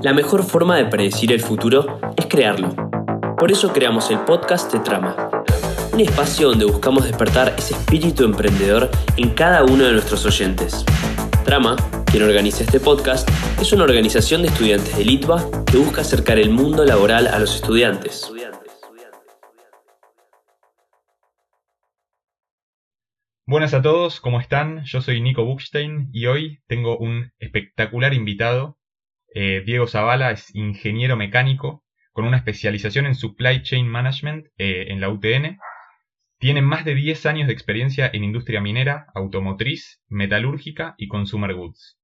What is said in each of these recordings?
La mejor forma de predecir el futuro es crearlo. Por eso creamos el podcast de Trama, un espacio donde buscamos despertar ese espíritu emprendedor en cada uno de nuestros oyentes. Trama, quien organiza este podcast, es una organización de estudiantes de Litva que busca acercar el mundo laboral a los estudiantes. Buenas a todos, ¿cómo están? Yo soy Nico Buchstein y hoy tengo un espectacular invitado. Eh, Diego Zavala es ingeniero mecánico con una especialización en Supply Chain Management eh, en la UTN. Tiene más de 10 años de experiencia en industria minera, automotriz, metalúrgica y consumer goods.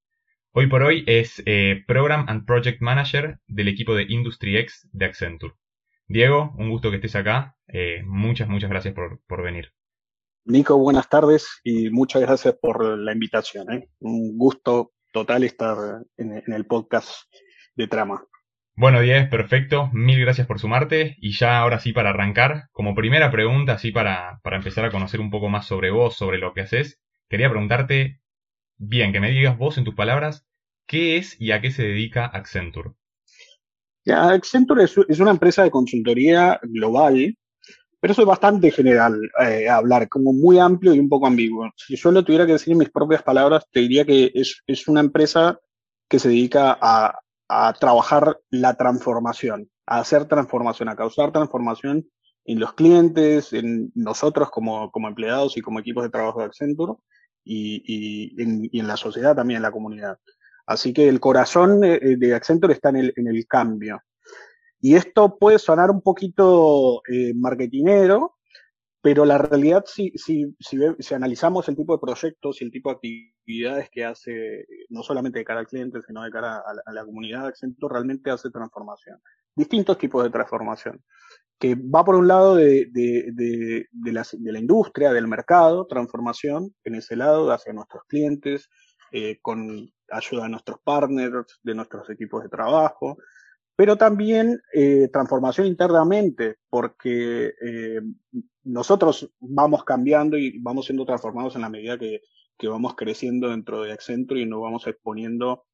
Hoy por hoy es eh, Program and Project Manager del equipo de Industry X de Accenture. Diego, un gusto que estés acá. muchas, muchas gracias por venir. Nico, buenas tardes y muchas gracias por la invitación. Un gusto total estar en, el podcast de Trama. Bueno, Diez, perfecto. Mil gracias por sumarte. Y ya ahora sí para arrancar, como primera pregunta, así para, para empezar a conocer un poco más sobre vos, sobre lo que haces, quería preguntarte, bien, que me digas vos en tus palabras, ¿qué es y a qué se dedica Accenture? Accenture es una empresa de consultoría global pero eso es bastante general eh, hablar, como muy amplio y un poco ambiguo. Si yo lo tuviera que decir en mis propias palabras, te diría que es, es una empresa que se dedica a, a, trabajar la transformación, a hacer transformación, a causar transformación en los clientes, en nosotros como, como empleados y como equipos de trabajo de Accenture y, en, y en la sociedad también, en la comunidad. Así que el corazón eh, de Accenture está en el, en el cambio, y esto puede sonar un poquito eh, marketinero, pero la realidad, si, si, si, analizamos el tipo de proyectos y el tipo de actividades que hace, no solamente de cara al cliente, sino de cara a, la, comunidad de Accenture, realmente hace transformación. Distintos tipos de transformación. Que va por un lado de, de, de, la, la, industria, del mercado, transformación en ese lado hacia nuestros clientes, eh, con ayuda de nuestros partners, de nuestros equipos de trabajo, pero también eh, transformación internamente, porque eh, nosotros vamos cambiando y vamos siendo transformados en la medida que, que, vamos creciendo dentro de Accenture y nos vamos exponiendo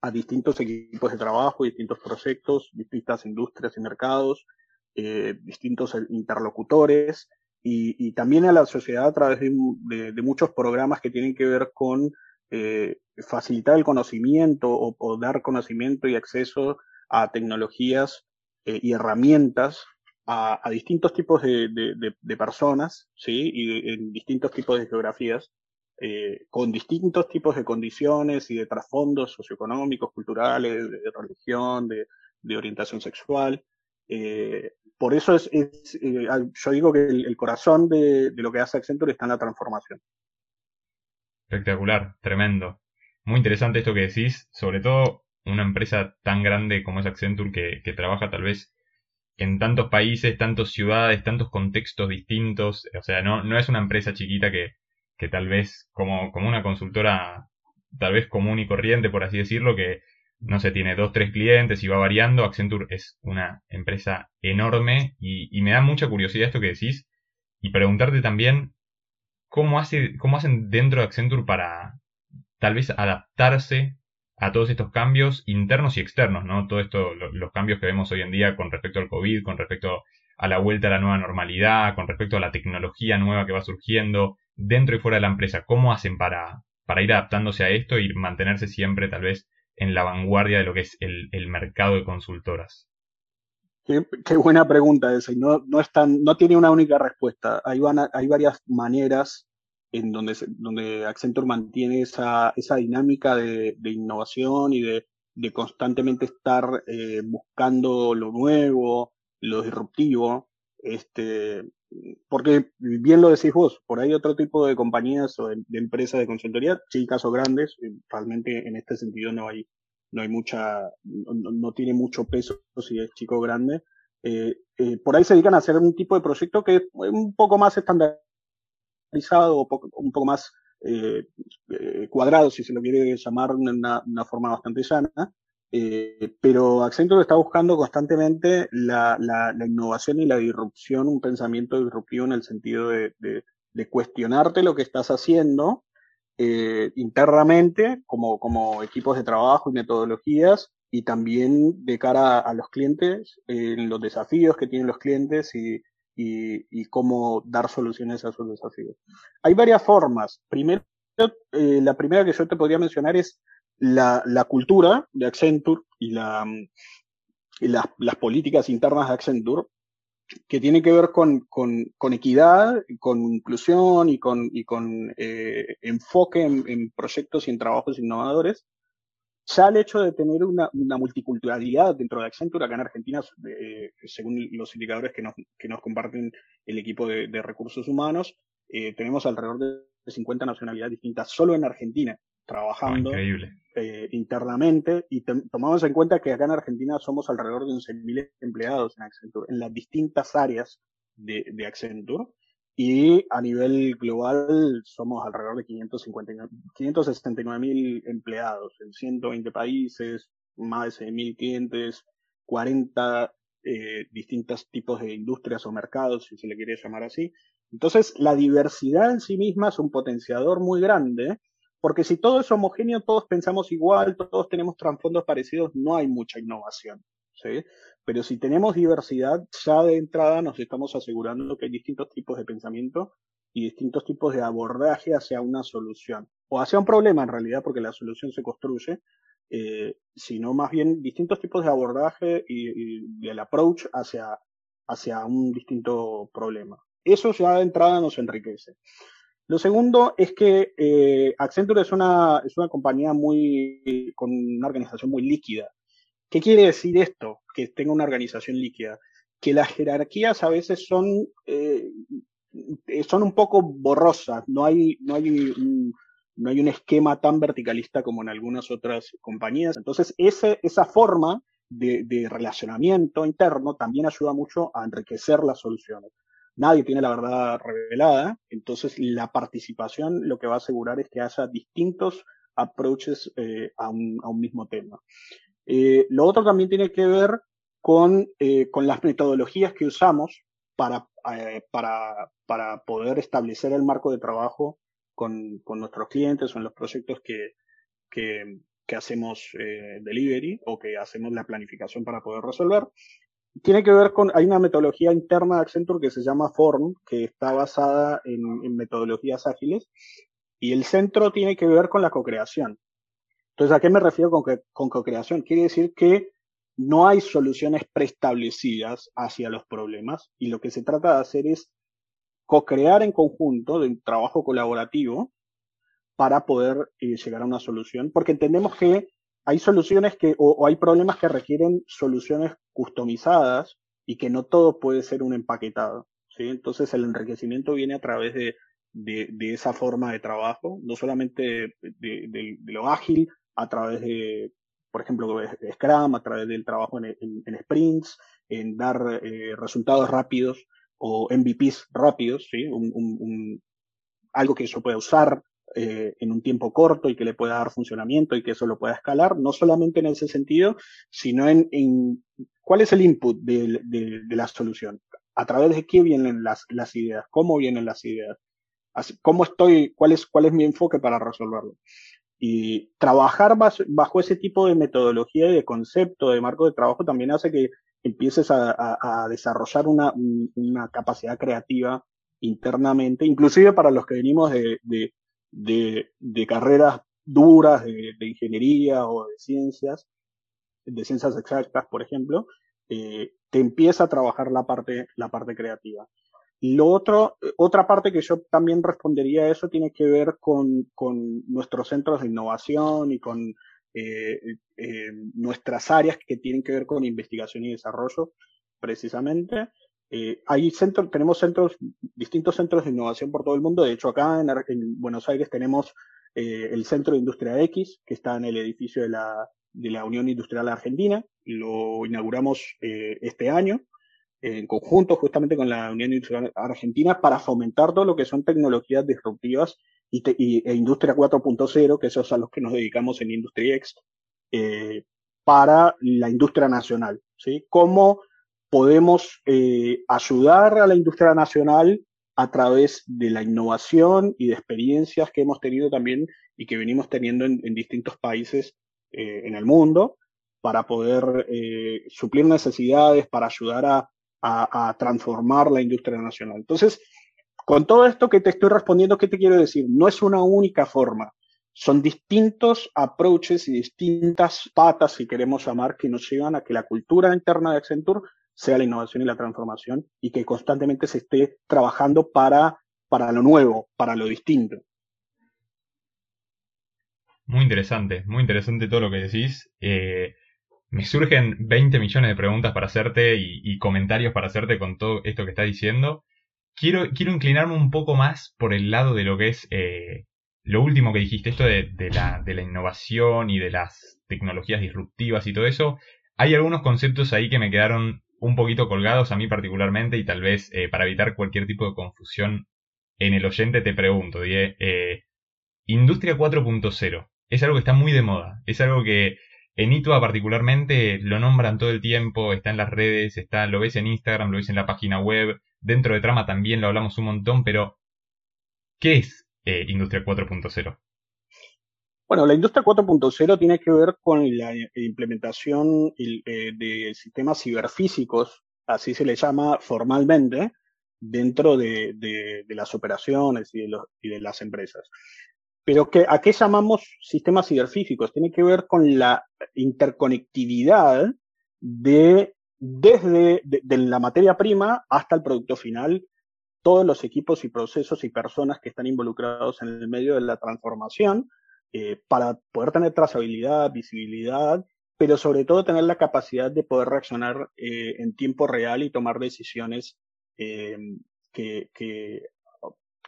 a distintos equipos de trabajo, distintos proyectos, distintas industrias y mercados, eh, distintos interlocutores y, también a la sociedad a través de, muchos programas que tienen que ver con eh, facilitar el conocimiento o, dar conocimiento y acceso a tecnologías eh, y herramientas a, distintos tipos de, de, personas, ¿sí? Y en distintos tipos de geografías, eh, con distintos tipos de condiciones y de trasfondos socioeconómicos, culturales, de, religión, de, orientación sexual. Eh, por eso es, yo digo que el, el corazón de, lo que hace Accenture está en la transformación. Espectacular, tremendo. Muy interesante esto que decís, sobre todo una empresa tan grande como es Accenture que, que trabaja tal vez en tantos países, tantas ciudades, tantos contextos distintos. O sea, no, no es una empresa chiquita que, que tal vez como, como una consultora tal vez común y corriente, por así decirlo, que no sé, tiene dos, tres clientes y va variando. Accenture es una empresa enorme y, y me da mucha curiosidad esto que decís y preguntarte también cómo, hace, cómo hacen dentro de Accenture para tal vez adaptarse a todos estos cambios internos y externos, ¿no? Todo esto, los cambios que vemos hoy en día con respecto al COVID, con respecto a la vuelta a la nueva normalidad, con respecto a la tecnología nueva que va surgiendo dentro y fuera de la empresa. ¿Cómo hacen para, para ir adaptándose a esto y mantenerse siempre tal vez en la vanguardia de lo que es el, el mercado de consultoras? Qué, qué, buena pregunta esa. No, no, no tiene una única respuesta. Hay, van hay varias maneras en donde, donde Accenture mantiene esa, esa dinámica de, de innovación y de, de constantemente estar eh, buscando lo nuevo, lo disruptivo, este, porque bien lo decís vos, por ahí otro tipo de compañías o de, empresas de consultoría, chicas o grandes, eh, realmente en este sentido no hay, no hay mucha, no, no tiene mucho peso si es chico o grande, eh, eh, por ahí se dedican a hacer un tipo de proyecto que es un poco más estándar o un poco más eh, eh, cuadrado, si se lo quiere llamar de una, forma bastante llana. Eh, pero Accenture está buscando constantemente la, innovación y la disrupción, un pensamiento disruptivo en el sentido de, cuestionarte lo que estás haciendo internamente como, equipos de trabajo y metodologías y también de cara a, los clientes, en los desafíos que tienen los clientes y, y, cómo dar soluciones a esos desafíos. Hay varias formas. Primero, eh, la primera que yo te podría mencionar es la, cultura de Accenture y, y las políticas internas de Accenture que tiene que ver con, con, equidad, con inclusión y con, y con eh, enfoque en, proyectos y en trabajos innovadores, ya el hecho de tener una, una multiculturalidad dentro de Accenture acá en Argentina, eh, según los indicadores que nos, que nos comparten el equipo de, de recursos humanos, eh, tenemos alrededor de 50 nacionalidades distintas solo en Argentina trabajando eh, internamente. Y tomamos en cuenta que acá en Argentina somos alrededor de 11.000 empleados en Accenture, en las distintas áreas de, de Accenture y a nivel global somos alrededor de 569.000 empleados en 120 países, más de 6.000 clientes, 40 eh, distintos tipos de industrias o mercados, si se le quiere llamar así. Entonces, la diversidad en sí misma es un potenciador muy grande porque si todo es homogéneo, todos pensamos igual, todos tenemos trasfondos parecidos, no hay mucha innovación. ¿sí? Pero si tenemos diversidad, ya de entrada nos estamos asegurando que hay distintos tipos de pensamiento y distintos tipos de abordaje hacia una solución. O hacia un problema en realidad, porque la solución se construye, eh, sino más bien distintos tipos de abordaje y, y el approach hacia, hacia un distinto problema. Eso ya de entrada nos enriquece. Lo segundo es que eh, Accenture es una, es una compañía muy, con una organización muy líquida. ¿Qué quiere decir esto? Que tenga una organización líquida. Que las jerarquías a veces son, eh, son un poco borrosas. No hay, no hay un, no hay un esquema tan verticalista como en algunas otras compañías. Entonces, ese, esa forma de, de relacionamiento interno también ayuda mucho a enriquecer las soluciones nadie tiene la verdad revelada, entonces la participación lo que va a asegurar es que haya distintos approaches eh, a, un, a, un, mismo tema. Eh, lo otro también tiene que ver con, eh, con las metodologías que usamos para, eh, para, para, poder establecer el marco de trabajo con, con nuestros clientes o en los proyectos que, que, hacemos delivery o que hacemos la planificación para poder resolver tiene que ver con, hay una metodología interna de Accenture que se llama Form, que está basada en, metodologías ágiles, y el centro tiene que ver con la co-creación. Entonces, ¿a qué me refiero con, con co-creación? Quiere decir que no hay soluciones preestablecidas hacia los problemas, y lo que se trata de hacer es co-crear en conjunto, de un trabajo colaborativo, para poder eh, llegar a una solución, porque entendemos que hay soluciones que, o, hay problemas que requieren soluciones customizadas y que no todo puede ser un empaquetado. ¿sí? Entonces el enriquecimiento viene a través de, de, esa forma de trabajo, no solamente de, lo ágil, a través de, por ejemplo, Scrum, a través del trabajo en, en, sprints, en dar eh, resultados rápidos o MVPs rápidos, ¿sí? Un, un, algo que yo pueda usar eh, en un tiempo corto y que le pueda dar funcionamiento y que eso lo pueda escalar, no solamente en ese sentido, sino en, en cuál es el input de, de, de, la solución, a través de qué vienen las, las ideas, cómo vienen las ideas, cómo estoy, cuál es, cuál es mi enfoque para resolverlo. Y trabajar bajo ese tipo de metodología y de concepto, de marco de trabajo, también hace que empieces a, desarrollar una, capacidad creativa internamente, inclusive para los que venimos de, de, carreras duras de, de, ingeniería o de ciencias, de ciencias exactas, por ejemplo, eh, te empieza a trabajar la parte, la parte creativa. Lo otro, otra parte que yo también respondería a eso tiene que ver con, con nuestros centros de innovación y con eh, eh, nuestras áreas que tienen que ver con investigación y desarrollo, precisamente. Eh, hay centros, tenemos centros, distintos centros de innovación por todo el mundo. De hecho, acá en, en Buenos Aires tenemos eh, el Centro de Industria X, que está en el edificio de la, de la Unión Industrial Argentina. Lo inauguramos eh, este año en conjunto justamente con la Unión Industrial Argentina para fomentar todo lo que son tecnologías disruptivas y, e Industria 4.0, que esos es a los que nos dedicamos en Industria X, eh, para la industria nacional. ¿sí? Cómo podemos eh, ayudar a la industria nacional a través de la innovación y de experiencias que hemos tenido también y que venimos teniendo en, en distintos países eh, en el mundo para poder eh, suplir necesidades, para ayudar a, a, transformar la industria nacional. Entonces, con todo esto que te estoy respondiendo, ¿qué te quiero decir? No es una única forma. Son distintos approaches y distintas patas, si queremos llamar, que nos llevan a que la cultura interna de Accenture sea la innovación y la transformación y que constantemente se esté trabajando para, para lo nuevo, para lo distinto. Muy interesante, muy interesante todo lo que decís. Eh, me surgen 20 millones de preguntas para hacerte y, comentarios para hacerte con todo esto que estás diciendo. Quiero, quiero inclinarme un poco más por el lado de lo que es eh, lo último que dijiste, esto de, la, de la innovación y de las tecnologías disruptivas y todo eso. Hay algunos conceptos ahí que me quedaron un poquito colgados a mí particularmente y tal vez eh, para evitar cualquier tipo de confusión en el oyente te pregunto, eh, Industria 4.0 es algo que está muy de moda, es algo que en ITUA particularmente lo nombran todo el tiempo, está en las redes, está, lo ves en Instagram, lo ves en la página web, dentro de Trama también lo hablamos un montón, pero ¿qué es eh, Industria 4.0? Bueno, la industria 4.0 tiene que ver con la implementación eh, de sistemas ciberfísicos, así se le llama formalmente, dentro de, las operaciones y de, las empresas. Pero ¿a qué llamamos sistemas ciberfísicos? Tiene que ver con la interconectividad de desde la materia prima hasta el producto final, todos los equipos y procesos y personas que están involucrados en el medio de la transformación eh, para poder tener trazabilidad, visibilidad, pero sobre todo tener la capacidad de poder reaccionar eh, en tiempo real y tomar decisiones eh, que, que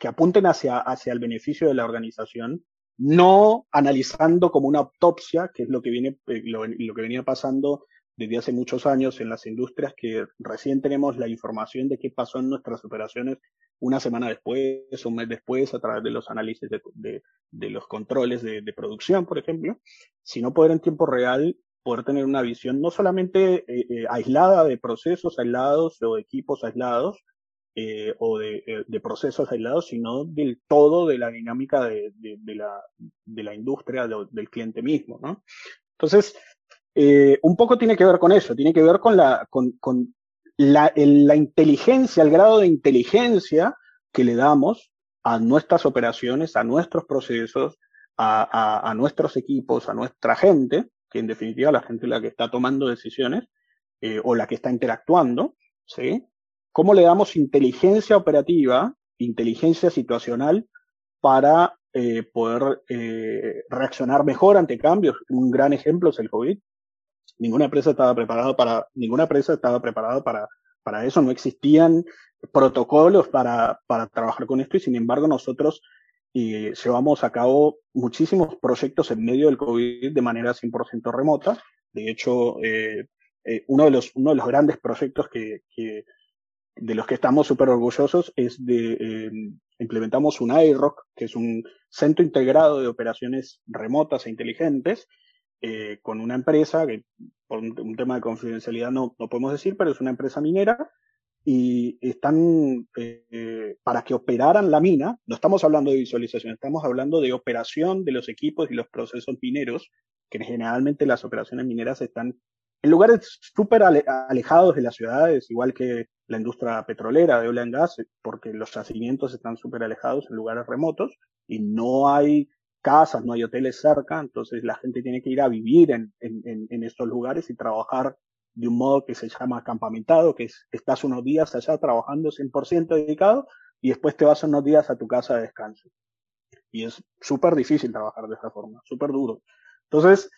apunten hacia, hacia el beneficio de la organización, no analizando como una autopsia, que es lo que, viene, eh, lo, que venía pasando desde hace muchos años en las industrias, que recién tenemos la información de qué pasó en nuestras operaciones una semana después, un mes después, a través de los análisis de, de, los controles de, de, producción, por ejemplo, sino poder en tiempo real poder tener una visión no solamente eh, eh, aislada de procesos aislados o equipos aislados, eh, o eh, de, procesos aislados, sino del todo de la dinámica de, la, industria, del cliente mismo. Entonces, eh, un poco tiene que ver con eso, tiene que ver con la, inteligencia, el grado de inteligencia que le damos a nuestras operaciones, a nuestros procesos, a, nuestros equipos, a nuestra gente, que en definitiva la gente es la que está tomando decisiones o la que está interactuando, ¿sí? ¿Cómo le damos inteligencia operativa, inteligencia situacional para eh, poder eh, reaccionar mejor ante cambios? Un gran ejemplo es el COVID. Ninguna empresa estaba preparada para, eso. No existían protocolos para, trabajar con esto y sin embargo nosotros eh, llevamos a cabo muchísimos proyectos en medio del COVID de manera 100% remota. De hecho, uno, de los, grandes proyectos que, de los que estamos súper orgullosos es de, eh, implementamos un IROC, que es un centro integrado de operaciones remotas e inteligentes, eh, con una empresa que por un, tema de confidencialidad no, no, podemos decir, pero es una empresa minera y están eh, para que operaran la mina, no estamos hablando de visualización, estamos hablando de operación de los equipos y los procesos mineros, que generalmente las operaciones mineras están en lugares súper alejados de las ciudades, igual que la industria petrolera de oil and gas, porque los yacimientos están súper alejados en lugares remotos y no hay casas, no hay hoteles cerca, entonces la gente tiene que ir a vivir en, en, estos lugares y trabajar de un modo que se llama campamentado, que es, estás unos días allá trabajando 100% dedicado y después te vas unos días a tu casa de descanso. Y es súper difícil trabajar de esa forma, súper duro. Entonces,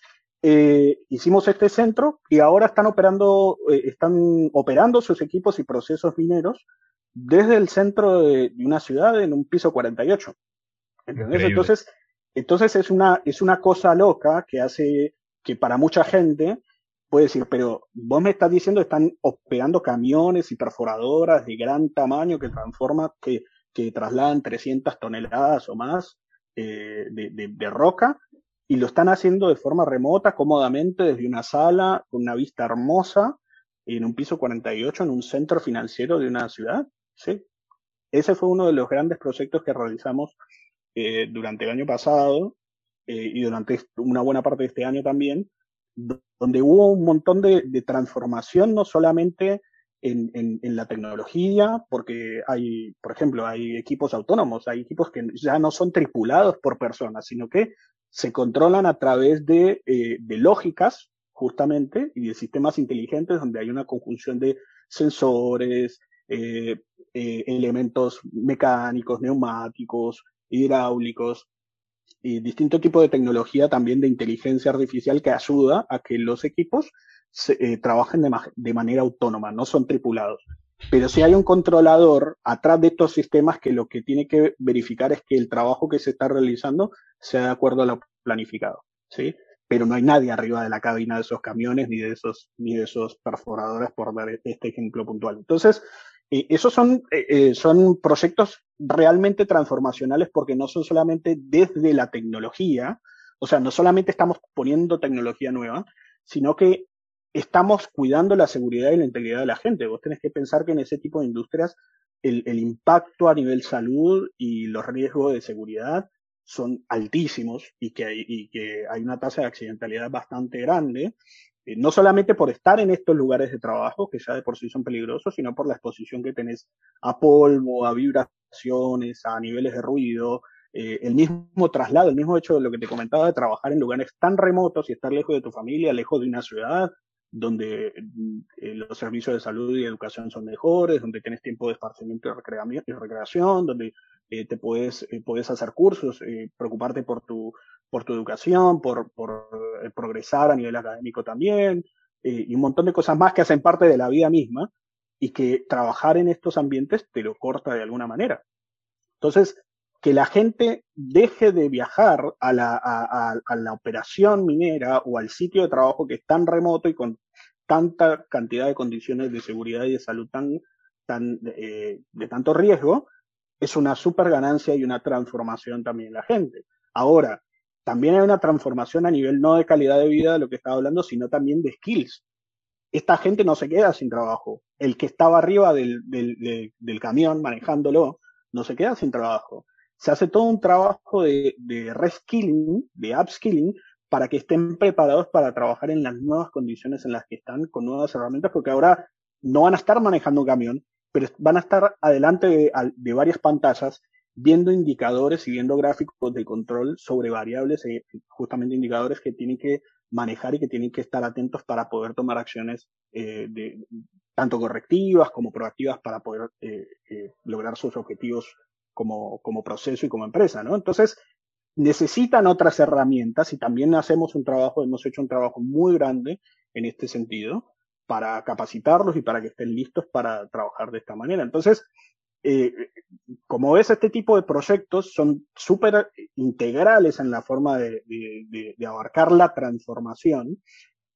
eh, hicimos este centro y ahora están operando, eh, están operando sus equipos y procesos mineros desde el centro de, una ciudad en un piso 48. Entonces, entonces es una, es una cosa loca que hace que para mucha gente puede decir, pero vos me estás diciendo que están operando camiones y perforadoras de gran tamaño que transforman, que, que trasladan 300 toneladas o más eh, de, de, de, roca y lo están haciendo de forma remota, cómodamente, desde una sala, con una vista hermosa, en un piso 48, en un centro financiero de una ciudad. Sí. Ese fue uno de los grandes proyectos que realizamos eh, durante el año pasado eh, y durante una buena parte de este año también, donde hubo un montón de, transformación, no solamente en, en, la tecnología, porque hay, por ejemplo, hay equipos autónomos, hay equipos que ya no son tripulados por personas, sino que se controlan a través de, eh, de lógicas, justamente, y de sistemas inteligentes donde hay una conjunción de sensores, eh, eh, elementos mecánicos, neumáticos, hidráulicos, y distinto tipo de tecnología también de inteligencia artificial que ayuda a que los equipos eh, trabajen de, manera autónoma, no son tripulados. Pero si hay un controlador atrás de estos sistemas que lo que tiene que verificar es que el trabajo que se está realizando sea de acuerdo a lo planificado, ¿sí? Pero no hay nadie arriba de la cabina de esos camiones ni de esos, ni de esos perforadores, por dar este ejemplo puntual. Entonces, esos son, eh, eh, son proyectos realmente transformacionales porque no son solamente desde la tecnología, o sea, no solamente estamos poniendo tecnología nueva, sino que estamos cuidando la seguridad y la integridad de la gente. Vos tenés que pensar que en ese tipo de industrias el, impacto a nivel salud y los riesgos de seguridad son altísimos y que hay, y que hay una tasa de accidentalidad bastante grande eh, no solamente por estar en estos lugares de trabajo, que ya de por sí son peligrosos, sino por la exposición que tenés a polvo, a vibraciones, a niveles de ruido, eh, el mismo traslado, el mismo hecho de lo que te comentaba de trabajar en lugares tan remotos y estar lejos de tu familia, lejos de una ciudad, donde eh, los servicios de salud y educación son mejores, donde tienes tiempo de esparcimiento y recreación, donde te puedes, puedes hacer cursos, preocuparte por tu por tu educación, por, por eh, progresar a nivel académico también, eh, y un montón de cosas más que hacen parte de la vida misma y que trabajar en estos ambientes te lo corta de alguna manera. Entonces, que la gente deje de viajar a la, a, la operación minera o al sitio de trabajo que es tan remoto y con tanta cantidad de condiciones de seguridad y de salud tan, tan eh, de tanto riesgo, es una super ganancia y una transformación también en la gente. Ahora, también hay una transformación a nivel no de calidad de vida de lo que estaba hablando, sino también de skills. Esta gente no se queda sin trabajo. El que estaba arriba del, del, camión manejándolo no se queda sin trabajo. Se hace todo un trabajo de, reskilling, de upskilling, para que estén preparados para trabajar en las nuevas condiciones en las que están, con nuevas herramientas, porque ahora no van a estar manejando un camión, pero van a estar adelante de, varias pantallas viendo indicadores y viendo gráficos de control sobre variables, eh, justamente indicadores que tienen que manejar y que tienen que estar atentos para poder tomar acciones eh, tanto correctivas como proactivas para poder eh, lograr sus objetivos como, como proceso y como empresa, ¿no? Entonces, necesitan otras herramientas y también hacemos un trabajo, hemos hecho un trabajo muy grande en este sentido para capacitarlos y para que estén listos para trabajar de esta manera. Entonces, eh, como ves, este tipo de proyectos son súper integrales en la forma de, abarcar la transformación.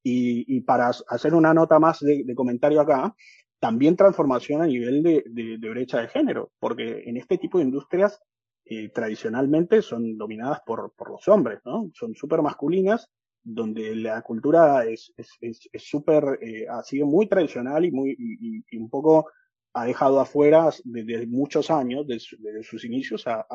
Y, para hacer una nota más de, comentario acá, también transformación a nivel de, brecha de género, porque en este tipo de industrias eh, tradicionalmente son dominadas por, los hombres, ¿no? Son súper masculinas, donde la cultura es súper, es, eh, ha sido muy tradicional y, muy, y un poco ha dejado afuera desde muchos años, desde, sus inicios, a,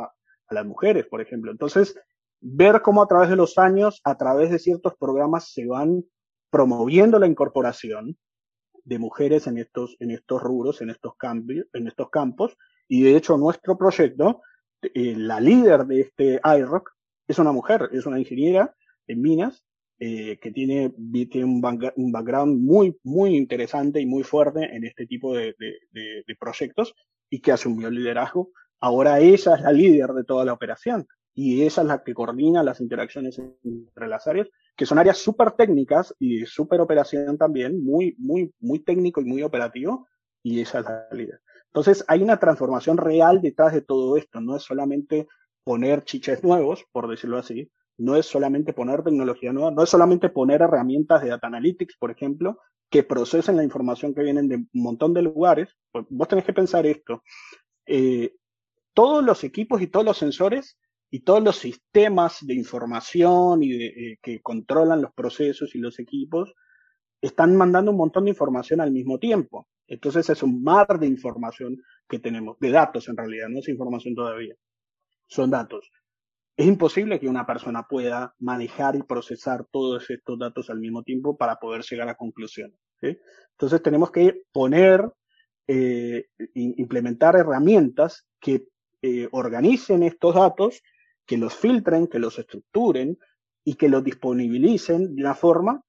las mujeres, por ejemplo. Entonces, ver cómo a través de los años, a través de ciertos programas, se van promoviendo la incorporación de mujeres en estos, en estos rubros, en estos, cambios, en estos campos. Y de hecho, nuestro proyecto, eh, la líder de este IROC, es una mujer, es una ingeniera en minas, eh, que tiene, tiene un, background muy, muy interesante y muy fuerte en este tipo de, proyectos y que asumió el liderazgo. Ahora ella es la líder de toda la operación y ella es la que coordina las interacciones entre las áreas, que son áreas súper técnicas y súper operación también, muy, muy, muy técnico y muy operativo, y ella es la líder. Entonces hay una transformación real detrás de todo esto, no es solamente poner chiches nuevos, por decirlo así, no es solamente poner tecnología nueva, no es solamente poner herramientas de data analytics, por ejemplo, que procesen la información que vienen de un montón de lugares. Pues vos tenés que pensar esto. Eh, todos los equipos y todos los sensores y todos los sistemas de información y eh, que controlan los procesos y los equipos están mandando un montón de información al mismo tiempo. Entonces es un mar de información que tenemos, de datos en realidad, no es información todavía, son datos. es imposible que una persona pueda manejar y procesar todos estos datos al mismo tiempo para poder llegar a conclusiones. Entonces tenemos que poner, eh, implementar herramientas que eh, organicen estos datos, que los filtren, que los estructuren y que los disponibilicen de una forma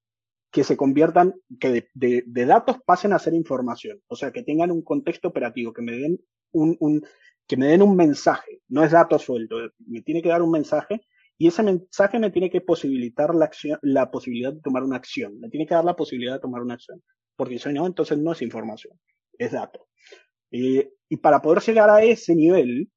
que se conviertan, que de, datos pasen a ser información, o sea, que tengan un contexto operativo, que me den un, que me den un mensaje, no es dato suelto, me tiene que dar un mensaje y ese mensaje me tiene que posibilitar la, acción, la posibilidad de tomar una acción, me tiene que dar la posibilidad de tomar una acción, porque si no, entonces no es información, es dato. Eh, y para poder llegar a ese nivel,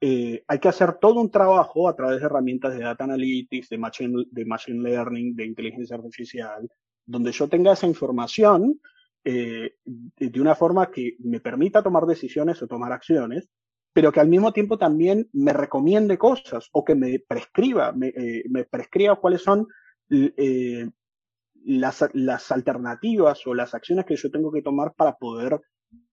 eh, hay que hacer todo un trabajo a través de herramientas de data analytics, de machine, learning, de inteligencia artificial, donde yo tenga esa información eh, de una forma que me permita tomar decisiones o tomar acciones, pero que al mismo tiempo también me recomiende cosas o que me prescriba, me, eh, prescriba cuáles son eh, las, alternativas o las acciones que yo tengo que tomar para poder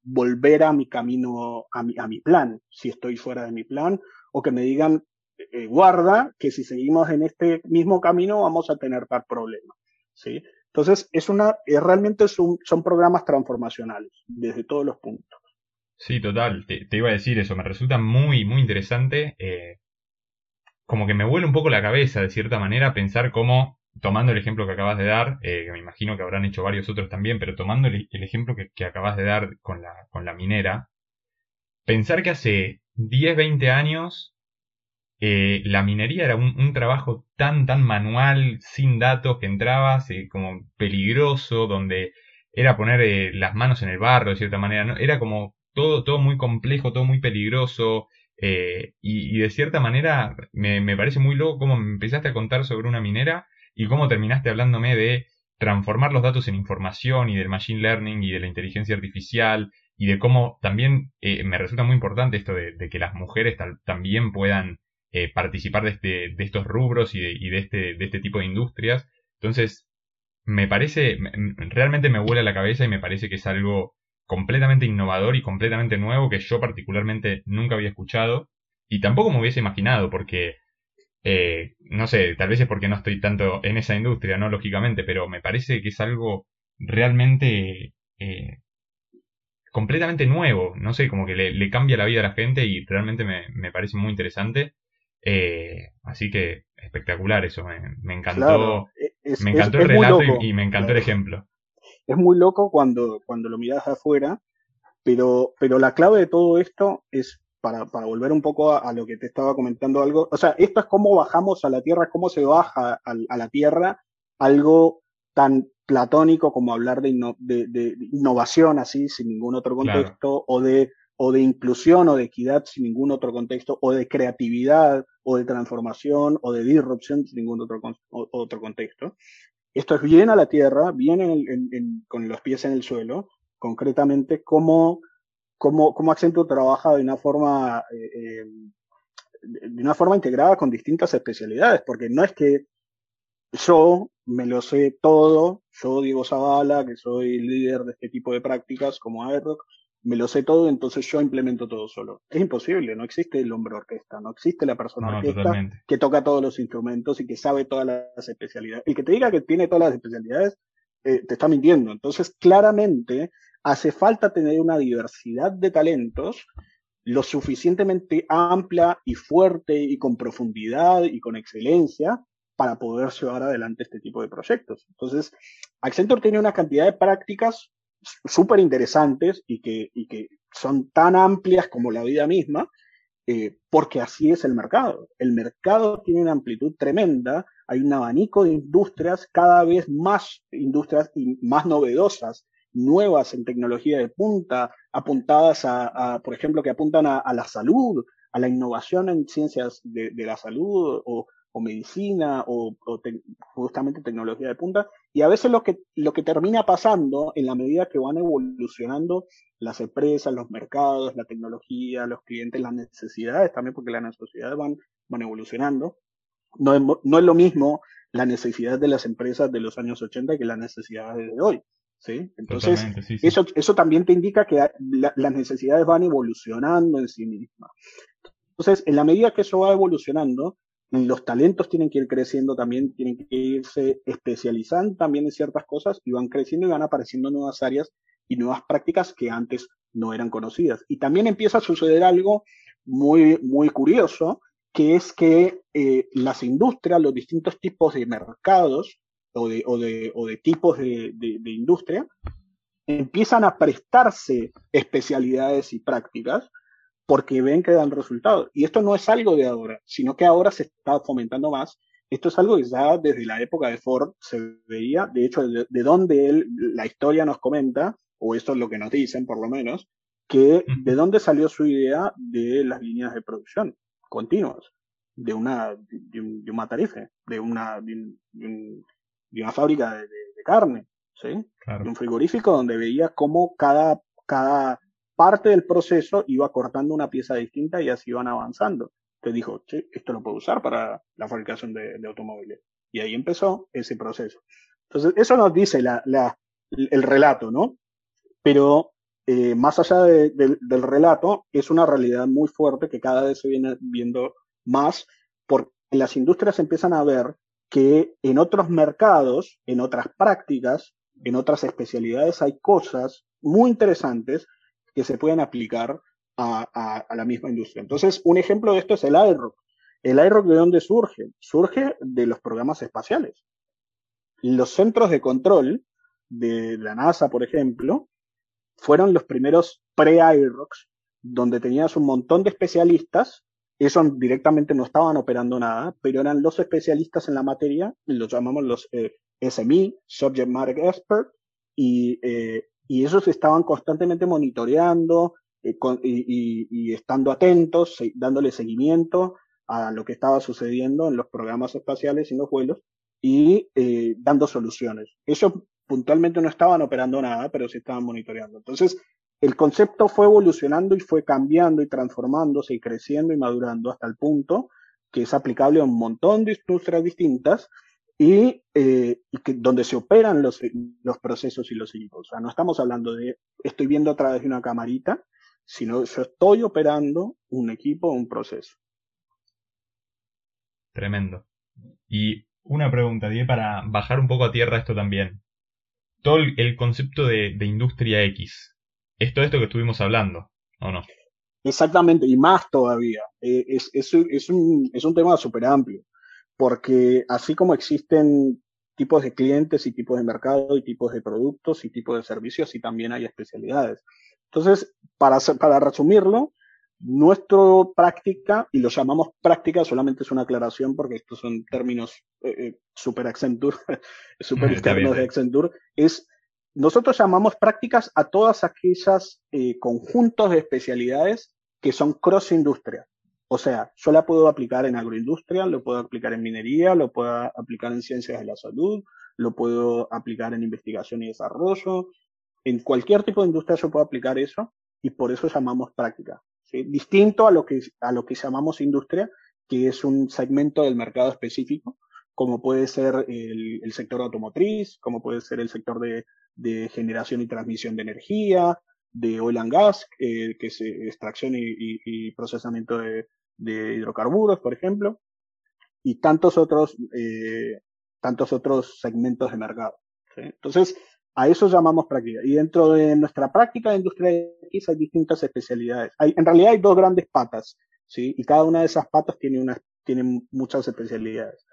volver a mi camino, a mi, a mi plan, si estoy fuera de mi plan, o que me digan, eh, guarda, que si seguimos en este mismo camino vamos a tener tal problema. ¿sí? Entonces, es una, realmente son, son programas transformacionales desde todos los puntos. Sí, total. Te, iba a decir eso. Me resulta muy, muy interesante. Eh, como que me vuela un poco la cabeza, de cierta manera, pensar cómo, tomando el ejemplo que acabas de dar, eh, que me imagino que habrán hecho varios otros también, pero tomando el, ejemplo que, acabas de dar con la, con la minera, pensar que hace 10, 20 años eh, la minería era un, trabajo tan, tan manual, sin datos, que entrabas como peligroso, donde era poner las manos en el barro, de cierta manera. Era como todo, todo muy complejo, todo muy peligroso. Eh, y, de cierta manera me, me, parece muy loco cómo me empezaste a contar sobre una minera y cómo terminaste hablándome de transformar los datos en información y del machine learning y de la inteligencia artificial y de cómo también eh, me resulta muy importante esto de, que las mujeres también puedan eh, participar de, este, de estos rubros y, de, y este, de este tipo de industrias. Entonces, me parece, realmente me vuela la cabeza y me parece que es algo completamente innovador y completamente nuevo que yo particularmente nunca había escuchado y tampoco me hubiese imaginado porque, eh, no sé, tal vez es porque no estoy tanto en esa industria, ¿no? Lógicamente, pero me parece que es algo realmente eh, completamente nuevo, no sé, como que le, cambia la vida a la gente y realmente me, parece muy interesante. Eh, así que espectacular eso, me, encantó, me encantó el relato y, me encantó el ejemplo es muy loco cuando, cuando lo miras afuera, pero, pero la clave de todo esto es, para, para volver un poco a, lo que te estaba comentando algo, o sea, esto es cómo bajamos a la Tierra, cómo se baja a, la Tierra algo tan platónico como hablar de, de, innovación así, sin ningún otro contexto, o de o de inclusión o de equidad sin ningún otro contexto, o de creatividad, o de transformación, o de disrupción sin ningún otro, otro contexto. Esto es bien a la tierra, bien con los pies en el suelo, concretamente cómo, cómo, cómo Accenture trabaja de una forma eh, eh, de una forma integrada con distintas especialidades, porque no es que yo me lo sé todo, yo Diego Zavala, que soy líder de este tipo de prácticas como iRock, me lo sé todo, entonces yo implemento todo solo. Es imposible, no existe el hombre orquesta, no existe la persona orquesta que toca todos los instrumentos y que sabe todas las especialidades. El que te diga que tiene todas las especialidades, eh, te está mintiendo. Entonces, claramente, hace falta tener una diversidad de talentos lo suficientemente amplia y fuerte y con profundidad y con excelencia para poder llevar adelante este tipo de proyectos. Entonces, Accenture tiene una cantidad de prácticas súper interesantes y que, y que son tan amplias como la vida misma, eh, porque así es el mercado. El mercado tiene una amplitud tremenda, hay un abanico de industrias, cada vez más industrias y más novedosas, nuevas en tecnología de punta, apuntadas a, por ejemplo, que apuntan a, la salud, a la innovación en ciencias de, de la salud o, medicina o, justamente tecnología de punta. Y a veces lo que, lo que termina pasando en la medida que van evolucionando las empresas, los mercados, la tecnología, los clientes, las necesidades también, porque las necesidades van, van evolucionando. No es, no es lo mismo la necesidad de las empresas de los años 80 que las necesidades de hoy. ¿Sí? Entonces, Eso, eso también te indica que las necesidades van evolucionando en sí mismas. Entonces, en la medida que eso va evolucionando, los talentos tienen que ir creciendo también, tienen que irse especializando también en ciertas cosas y van creciendo y van apareciendo nuevas áreas y nuevas prácticas que antes no eran conocidas. Y también empieza a suceder algo muy, muy curioso, que es que eh, las industrias, los distintos tipos de mercados o de, o de, o de tipos de, de industria, empiezan a prestarse especialidades y prácticas porque ven que dan resultados. Y esto no es algo de ahora, sino que ahora se está fomentando más. Esto es algo que ya desde la época de Ford se veía, de hecho, de, donde él, la historia nos comenta, o esto es lo que nos dicen por lo menos, que de dónde salió su idea de las líneas de producción continuas, de una, de, un, de matarife, de una, de, una fábrica de, carne, ¿sí? De un frigorífico donde veía cómo cada, cada parte del proceso iba cortando una pieza distinta y así iban avanzando. Te dijo, che, esto lo puedo usar para la fabricación de, automóviles. Y ahí empezó ese proceso. Entonces, eso nos dice la, la, el relato, ¿no? Pero eh, más allá del relato, es una realidad muy fuerte que cada vez se viene viendo más, porque las industrias empiezan a ver que en otros mercados, en otras prácticas, en otras especialidades hay cosas muy interesantes que se pueden aplicar a, la misma industria. Entonces, un ejemplo de esto es el IROC. ¿El IROC de dónde surge? Surge de los programas espaciales. Los centros de control de la NASA, por ejemplo, fueron los primeros pre-IROCs, donde tenías un montón de especialistas, esos directamente no estaban operando nada, pero eran los especialistas en la materia, los llamamos los eh, SME, Subject Matter Expert, y eh, y ellos estaban constantemente monitoreando eh, y, estando atentos, dándole seguimiento a lo que estaba sucediendo en los programas espaciales y en los vuelos y eh, dando soluciones. Ellos puntualmente no estaban operando nada, pero sí estaban monitoreando. Entonces, el concepto fue evolucionando y fue cambiando y transformándose y creciendo y madurando hasta el punto que es aplicable a un montón de industrias distintas y, eh, que, donde se operan los, procesos y los equipos. O sea, no estamos hablando de estoy viendo a través de una camarita, sino yo estoy operando un equipo, un proceso. Tremendo. Y una pregunta, Diego, para bajar un poco a tierra esto también. Todo el, concepto de, industria X, ¿es todo esto que estuvimos hablando o no? Exactamente, y más todavía. Eh, es, es, es, un, es un tema súper amplio porque así como existen tipos de clientes y tipos de mercado y tipos de productos y tipos de servicios, y también hay especialidades. Entonces, para, para resumirlo, nuestra práctica, y lo llamamos práctica, solamente es una aclaración porque estos son términos eh, eh super Accenture, super externos de Accenture, es nosotros llamamos prácticas a todas aquellas eh, conjuntos de especialidades que son cross industria. O sea, yo la puedo aplicar en agroindustria, lo puedo aplicar en minería, lo puedo aplicar en ciencias de la salud, lo puedo aplicar en investigación y desarrollo. En cualquier tipo de industria yo puedo aplicar eso y por eso llamamos práctica. Distinto a lo, que, a lo que llamamos industria, que es un segmento del mercado específico, como puede ser el, sector automotriz, como puede ser el sector de, generación y transmisión de energía, de oil and gas, eh, que es eh, extracción y procesamiento de, de hidrocarburos, por ejemplo, y tantos otros, eh, tantos otros segmentos de mercado. Entonces, a eso llamamos práctica. Y dentro de nuestra práctica de industria X hay distintas especialidades. Hay, en realidad hay dos grandes patas, ¿sí? Y cada una de esas patas tiene, tiene muchas especialidades.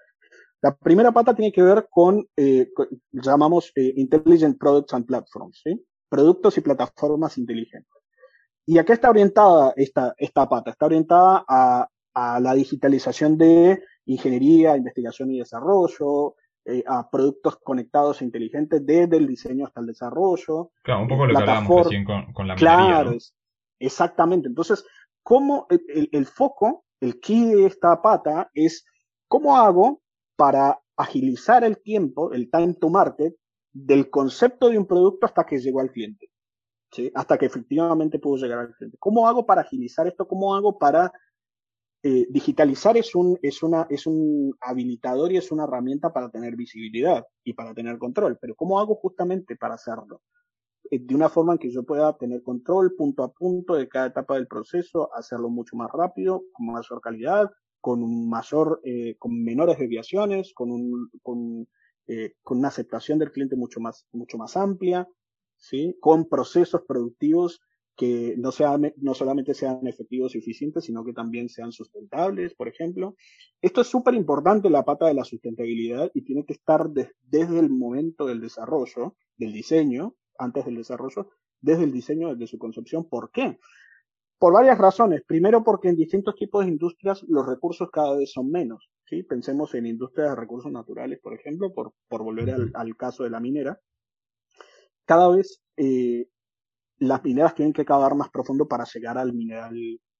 La primera pata tiene que ver con, eh, llamamos eh, Intelligent Products and Platforms, ¿sí? Productos y plataformas inteligentes. ¿Y a qué está orientada esta, esta pata? Está orientada a, a la digitalización de ingeniería, investigación y desarrollo, eh, a productos conectados e inteligentes desde el diseño hasta el desarrollo. Claro, un poco lo que hablábamos recién con, con la Claro, exactamente. Entonces, ¿cómo el, el, foco, el key de esta pata es cómo hago para agilizar el tiempo, el time to market, del concepto de un producto hasta que llegó al cliente hasta que efectivamente pudo llegar al cliente. ¿Cómo hago para agilizar esto? ¿Cómo hago para eh, digitalizar? Es un, es, una, es un habilitador y es una herramienta para tener visibilidad y para tener control, pero ¿cómo hago justamente para hacerlo? Eh, de una forma en que yo pueda tener control punto a punto de cada etapa del proceso, hacerlo mucho más rápido, con mayor calidad, con mayor, eh, con menores desviaciones, con, un, con, eh, con, una aceptación del cliente mucho más, mucho más amplia, ¿sí? con procesos productivos que no, sea, no solamente sean efectivos y eficientes, sino que también sean sustentables, por ejemplo. Esto es súper importante, la pata de la sustentabilidad, y tiene que estar desde el momento del desarrollo, del diseño, antes del desarrollo, desde el diseño, desde su concepción. ¿Por qué? Por varias razones. Primero, porque en distintos tipos de industrias los recursos cada vez son menos. ¿sí? Pensemos en industrias de recursos naturales, por ejemplo, por, por volver al, al, caso de la minera. Cada vez eh, las mineras tienen que cavar más profundo para llegar al mineral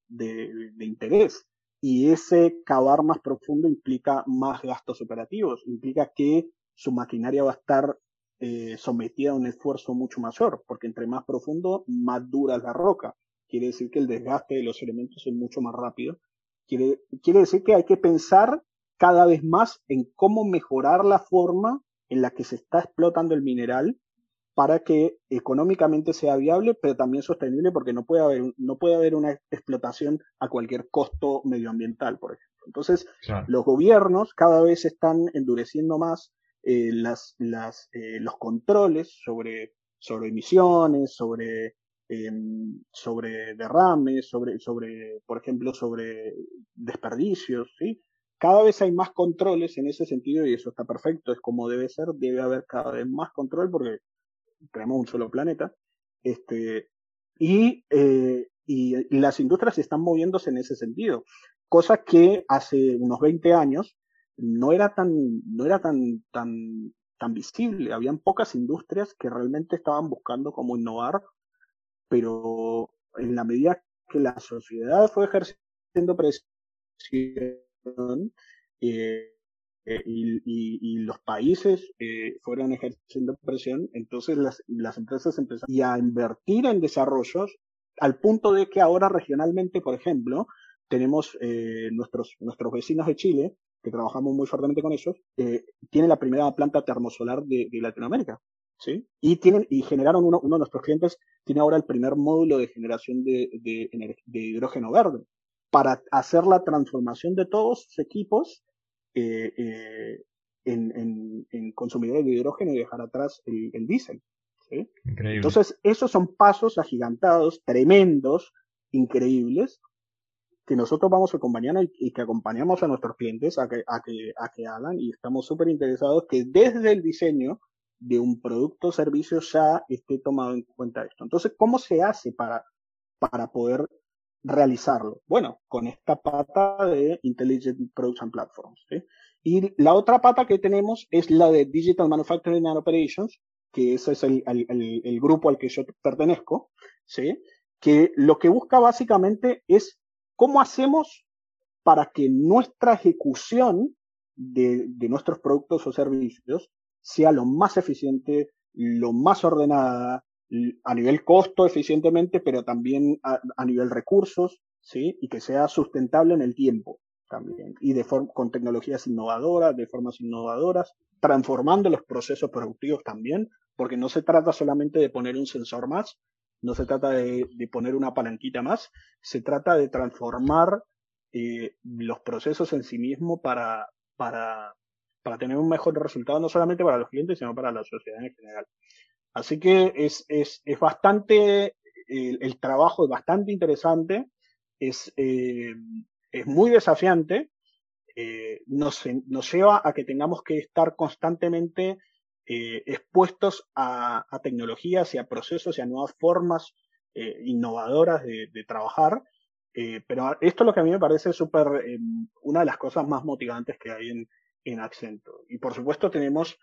de, de, interés. Y ese cavar más profundo implica más gastos operativos, implica que su maquinaria va a estar eh, sometida a un esfuerzo mucho mayor, porque entre más profundo, más dura es la roca. Quiere decir que el desgaste de los elementos es mucho más rápido. Quiere, quiere decir que hay que pensar cada vez más en cómo mejorar la forma en la que se está explotando el mineral para que económicamente sea viable, pero también sostenible, porque no puede haber, no puede haber una explotación a cualquier costo medioambiental, por ejemplo. Entonces, los gobiernos cada vez están endureciendo más eh, las, las, eh, los controles sobre, sobre emisiones, sobre, eh, sobre derrames, sobre, sobre, por ejemplo, sobre desperdicios, ¿sí? Cada vez hay más controles en ese sentido y eso está perfecto, es como debe ser, debe haber cada vez más control porque tenemos un solo planeta, este, y, eh, y las industrias están moviéndose en ese sentido, cosa que hace unos 20 años no era tan, no era tan, tan, tan visible, habían pocas industrias que realmente estaban buscando cómo innovar, pero en la medida que la sociedad fue ejerciendo presión, eh, eh, y, y, los países eh, fueron ejerciendo presión, entonces las, las empresas empezaron a invertir en desarrollos al punto de que ahora regionalmente, por ejemplo, tenemos nuestros, nuestros vecinos de Chile, que trabajamos muy fuertemente con ellos, eh, tienen la primera planta termosolar de Latinoamérica. ¿Sí? Y tienen, y generaron uno, uno de nuestros clientes tiene ahora el primer módulo de generación de, de, de hidrógeno verde para hacer la transformación de todos sus equipos eh, eh, en, en, en, consumidores de hidrógeno y dejar atrás el, el diésel. ¿sí? Entonces, esos son pasos agigantados, tremendos, increíbles, que nosotros vamos a acompañar y, y, que acompañamos a nuestros clientes a que, a que, a que hagan y estamos súper interesados que desde el diseño de un producto o servicio ya esté tomado en cuenta esto. Entonces, ¿cómo se hace para, para poder realizarlo? Bueno, con esta pata de Intelligent Products and Platforms. Y la otra pata que tenemos es la de Digital Manufacturing and Operations, que ese es el, el, el grupo al que yo pertenezco, ¿sí? que lo que busca básicamente es cómo hacemos para que nuestra ejecución de, de nuestros productos o servicios sea lo más eficiente, lo más ordenada, a nivel costo eficientemente, pero también a, nivel recursos, ¿sí? Y que sea sustentable en el tiempo también. Y de con tecnologías innovadoras, de formas innovadoras, transformando los procesos productivos también, porque no se trata solamente de poner un sensor más, no se trata de, de poner una palanquita más, se trata de transformar eh, los procesos en sí mismo para, para, para tener un mejor resultado, no solamente para los clientes, sino para la sociedad en general. Así que es, es, es bastante, el, trabajo es bastante interesante, es, eh, es muy desafiante, eh, nos, nos lleva a que tengamos que estar constantemente eh, expuestos a, tecnologías y a procesos y a nuevas formas innovadoras de, de trabajar. Pero esto es lo que a mí me parece súper, eh, una de las cosas más motivantes que hay en, en Accenture. Y por supuesto tenemos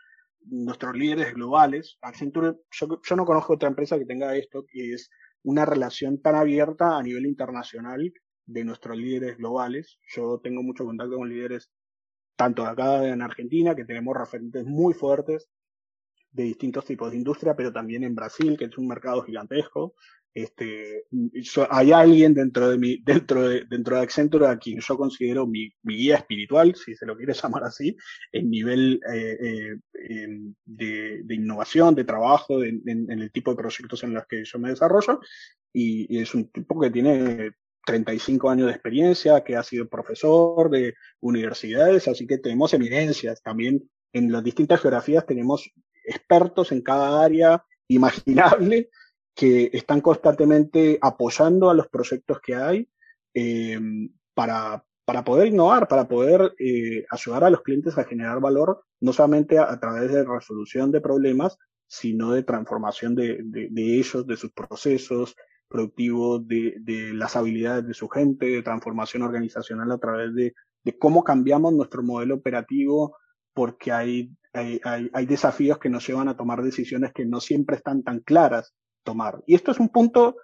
nuestros líderes globales. Accenture, yo, no conozco otra empresa que tenga esto, que es una relación tan abierta a nivel internacional de nuestros líderes globales. Yo tengo mucho contacto con líderes tanto acá en Argentina, que tenemos referentes muy fuertes de distintos tipos de industria, pero también en Brasil, que es un mercado gigantesco, este, hay alguien dentro de mi, dentro de, dentro de Accenture a quien yo considero mi, guía espiritual, si se lo quiere llamar así, en nivel eh, eh, de, de, innovación, de trabajo, de, en, el tipo de proyectos en los que yo me desarrollo, y, y, es un tipo que tiene 35 años de experiencia, que ha sido profesor de universidades, así que tenemos eminencias. También en las distintas geografías tenemos expertos en cada área imaginable que están constantemente apoyando a los proyectos que hay eh, para, para poder innovar, para poder eh, ayudar a los clientes a generar valor, no solamente a, través de resolución de problemas, sino de transformación de, ellos, de sus procesos productivos, de, de, las habilidades de su gente, de transformación organizacional a través de, cómo cambiamos nuestro modelo operativo, porque hay, hay, hay, desafíos que nos llevan a tomar decisiones que no siempre están tan claras tomar. Y esto es un punto,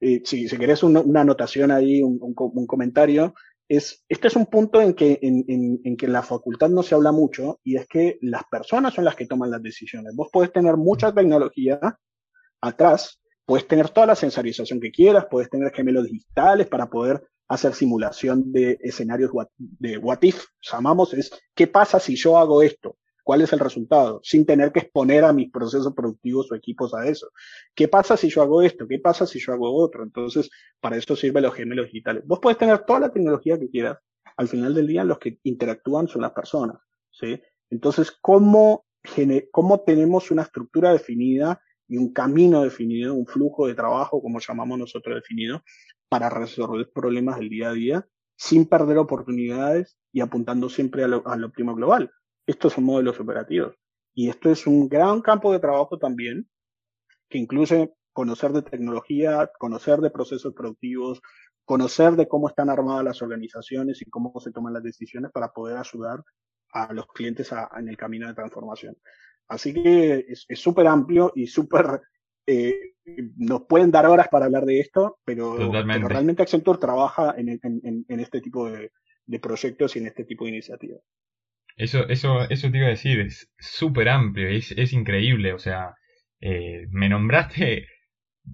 eh, si, querés una, anotación ahí, un, comentario, es, este es un punto en que en, que la facultad no se habla mucho y es que las personas son las que toman las decisiones. Vos podés tener mucha tecnología atrás, puedes tener toda la sensorización que quieras, puedes tener gemelos digitales para poder hacer simulación de escenarios de what if, llamamos, es qué pasa si yo hago esto cuál es el resultado, sin tener que exponer a mis procesos productivos o equipos a eso. ¿Qué pasa si yo hago esto? ¿Qué pasa si yo hago otro? Entonces, para eso sirven los gemelos digitales. Vos puedes tener toda la tecnología que quieras, al final del día los que interactúan son las personas, ¿sí? Entonces, ¿cómo, cómo tenemos una estructura definida y un camino definido, un flujo de trabajo, como llamamos nosotros definido, para resolver problemas del día a día, sin perder oportunidades y apuntando siempre al óptimo global? Estos son modelos operativos. Y esto es un gran campo de trabajo también, que incluye conocer de tecnología, conocer de procesos productivos, conocer de cómo están armadas las organizaciones y cómo se toman las decisiones para poder ayudar a los clientes en el camino de transformación. Así que es súper amplio y súper... Eh, nos pueden dar horas para hablar de esto, pero, realmente Accenture trabaja en, en, este tipo de, de, proyectos y en este tipo de iniciativas. Eso, eso, eso te iba a decir, es súper amplio, es, es increíble, o sea, eh, me nombraste,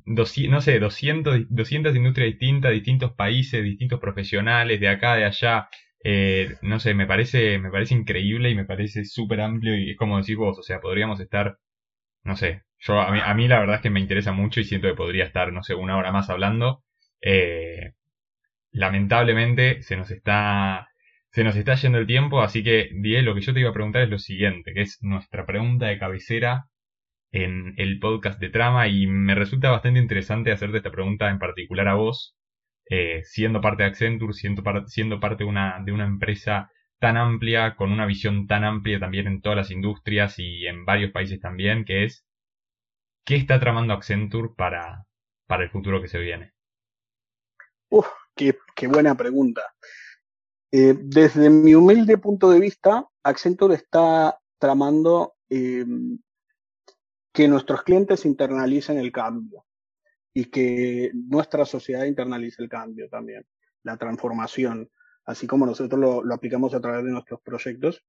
no sé, 200, 200 industrias distintas, distintos países, distintos profesionales, de acá, de allá, eh, no sé, me parece, me parece increíble y me parece súper amplio y es como decís vos, o sea, podríamos estar, no sé, yo a mí, a mí la verdad es que me interesa mucho y siento que podría estar, no sé, una hora más hablando. Eh, lamentablemente se nos está se nos está yendo el tiempo, así que, Die, lo que yo te iba a preguntar es lo siguiente, que es nuestra pregunta de cabecera en el podcast de Trama, y me resulta bastante interesante hacerte esta pregunta en particular a vos, eh, siendo parte de Accenture, siendo, siendo parte de una, de una empresa tan amplia, con una visión tan amplia también en todas las industrias y en varios países también, que es, ¿qué está tramando Accenture para, para el futuro que se viene? Uf, qué, qué buena pregunta. Eh, desde mi humilde punto de vista, Accenture está tramando eh, que nuestros clientes internalicen el cambio y que nuestra sociedad internalice el cambio también, la transformación, así como nosotros lo, aplicamos a través de nuestros proyectos.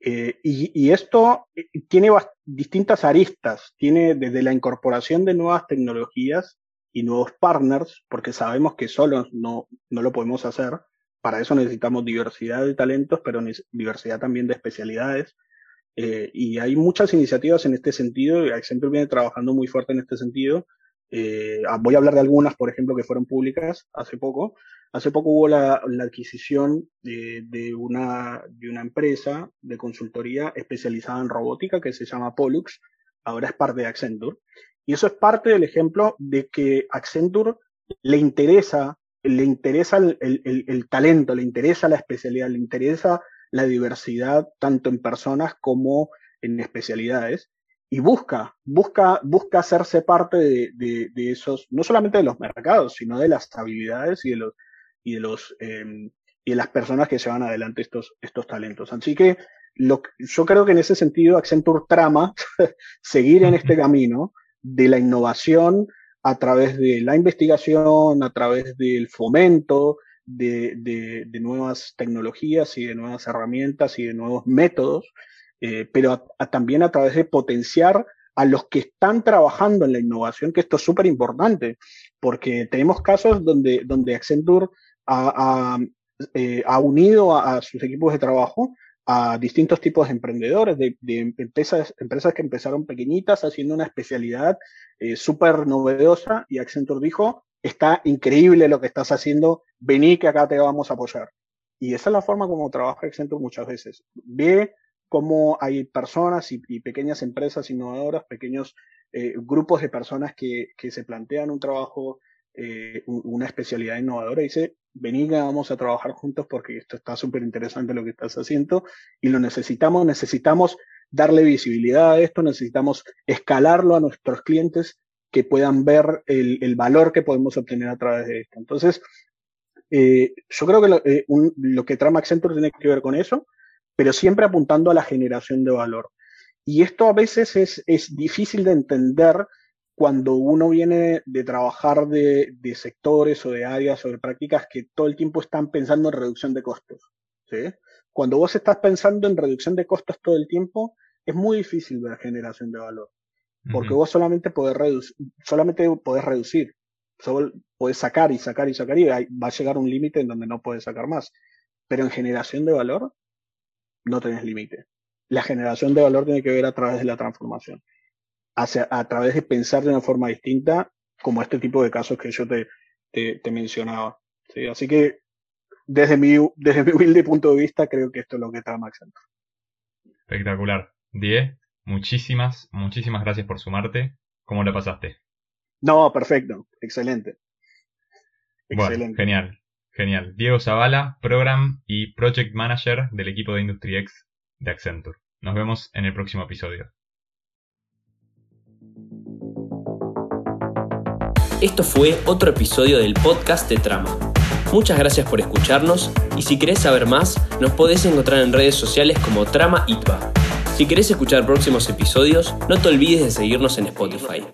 Eh, y, esto tiene distintas aristas, tiene desde la incorporación de nuevas tecnologías y nuevos partners, porque sabemos que solos no, no lo podemos hacer, para eso necesitamos diversidad de talentos, pero diversidad también de especialidades. Eh, y hay muchas iniciativas en este sentido, Accenture viene trabajando muy fuerte en este sentido. Eh, ah, voy a hablar de algunas, por ejemplo, que fueron públicas hace poco. Hace poco hubo la, adquisición de, de, una, de una empresa de consultoría especializada en robótica que se llama Pollux. Ahora es parte de Accenture. Y eso es parte del ejemplo de que Accenture le interesa le interesa el, talento, le interesa la especialidad, le interesa la diversidad tanto en personas como en especialidades y busca, busca, busca hacerse parte de, esos, no solamente de los mercados, sino de las habilidades y de los, y de los, em, y de las personas que llevan adelante estos, estos talentos. Así que lo, yo creo que en ese sentido Accenture trama seguir en este camino de la innovación, a través de la investigación, a través del fomento de, de, nuevas tecnologías y de nuevas herramientas y de nuevos métodos, eh, pero también a través de potenciar a los que están trabajando en la innovación, que esto es súper importante, porque tenemos casos donde, donde Accenture ha, ha, eh, ha unido a, sus equipos de trabajo a distintos tipos de emprendedores, de, empresas, empresas que empezaron pequeñitas haciendo una especialidad eh, súper novedosa y Accenture dijo, está increíble lo que estás haciendo, vení que acá te vamos a apoyar. Y esa es la forma como trabaja Accenture muchas veces. Ve cómo hay personas y, pequeñas empresas innovadoras, pequeños eh, grupos de personas que, que, se plantean un trabajo, eh, una especialidad innovadora y dice, vení vamos a trabajar juntos porque esto está súper interesante lo que estás haciendo y lo necesitamos, necesitamos darle visibilidad a esto, necesitamos escalarlo a nuestros clientes que puedan ver el, valor que podemos obtener a través de esto. Entonces, eh, yo creo que lo, eh, lo, que trama Accenture tiene que ver con eso, pero siempre apuntando a la generación de valor. Y esto a veces es, es difícil de entender cuando uno viene de trabajar de, de, sectores o de áreas o de prácticas que todo el tiempo están pensando en reducción de costos. ¿sí? Cuando vos estás pensando en reducción de costos todo el tiempo, es muy difícil ver generación de valor. Porque vos solamente podés, reducir, solamente podés reducir. Solo puedes sacar y sacar y sacar y va a llegar un límite en donde no puedes sacar más. Pero en generación de valor no tenés límite. La generación de valor tiene que ver a través de la transformación, hacia, a través de pensar de una forma distinta, como este tipo de casos que yo te, te, mencionaba. ¿sí? Así que desde mi, desde mi humilde punto de vista, creo que esto es lo que está Max Espectacular. Die, muchísimas, muchísimas gracias por sumarte. ¿Cómo lo pasaste? No, perfecto, excelente. Bueno, genial, genial. Diego Zavala, Program y Project Manager del equipo de X de Accenture. Nos vemos en el próximo episodio. Esto fue otro episodio del podcast de Trama. Muchas gracias por escucharnos y si querés saber más, nos podés encontrar en redes sociales como Trama ITBA. Si querés escuchar próximos episodios, no te olvides de seguirnos en Spotify.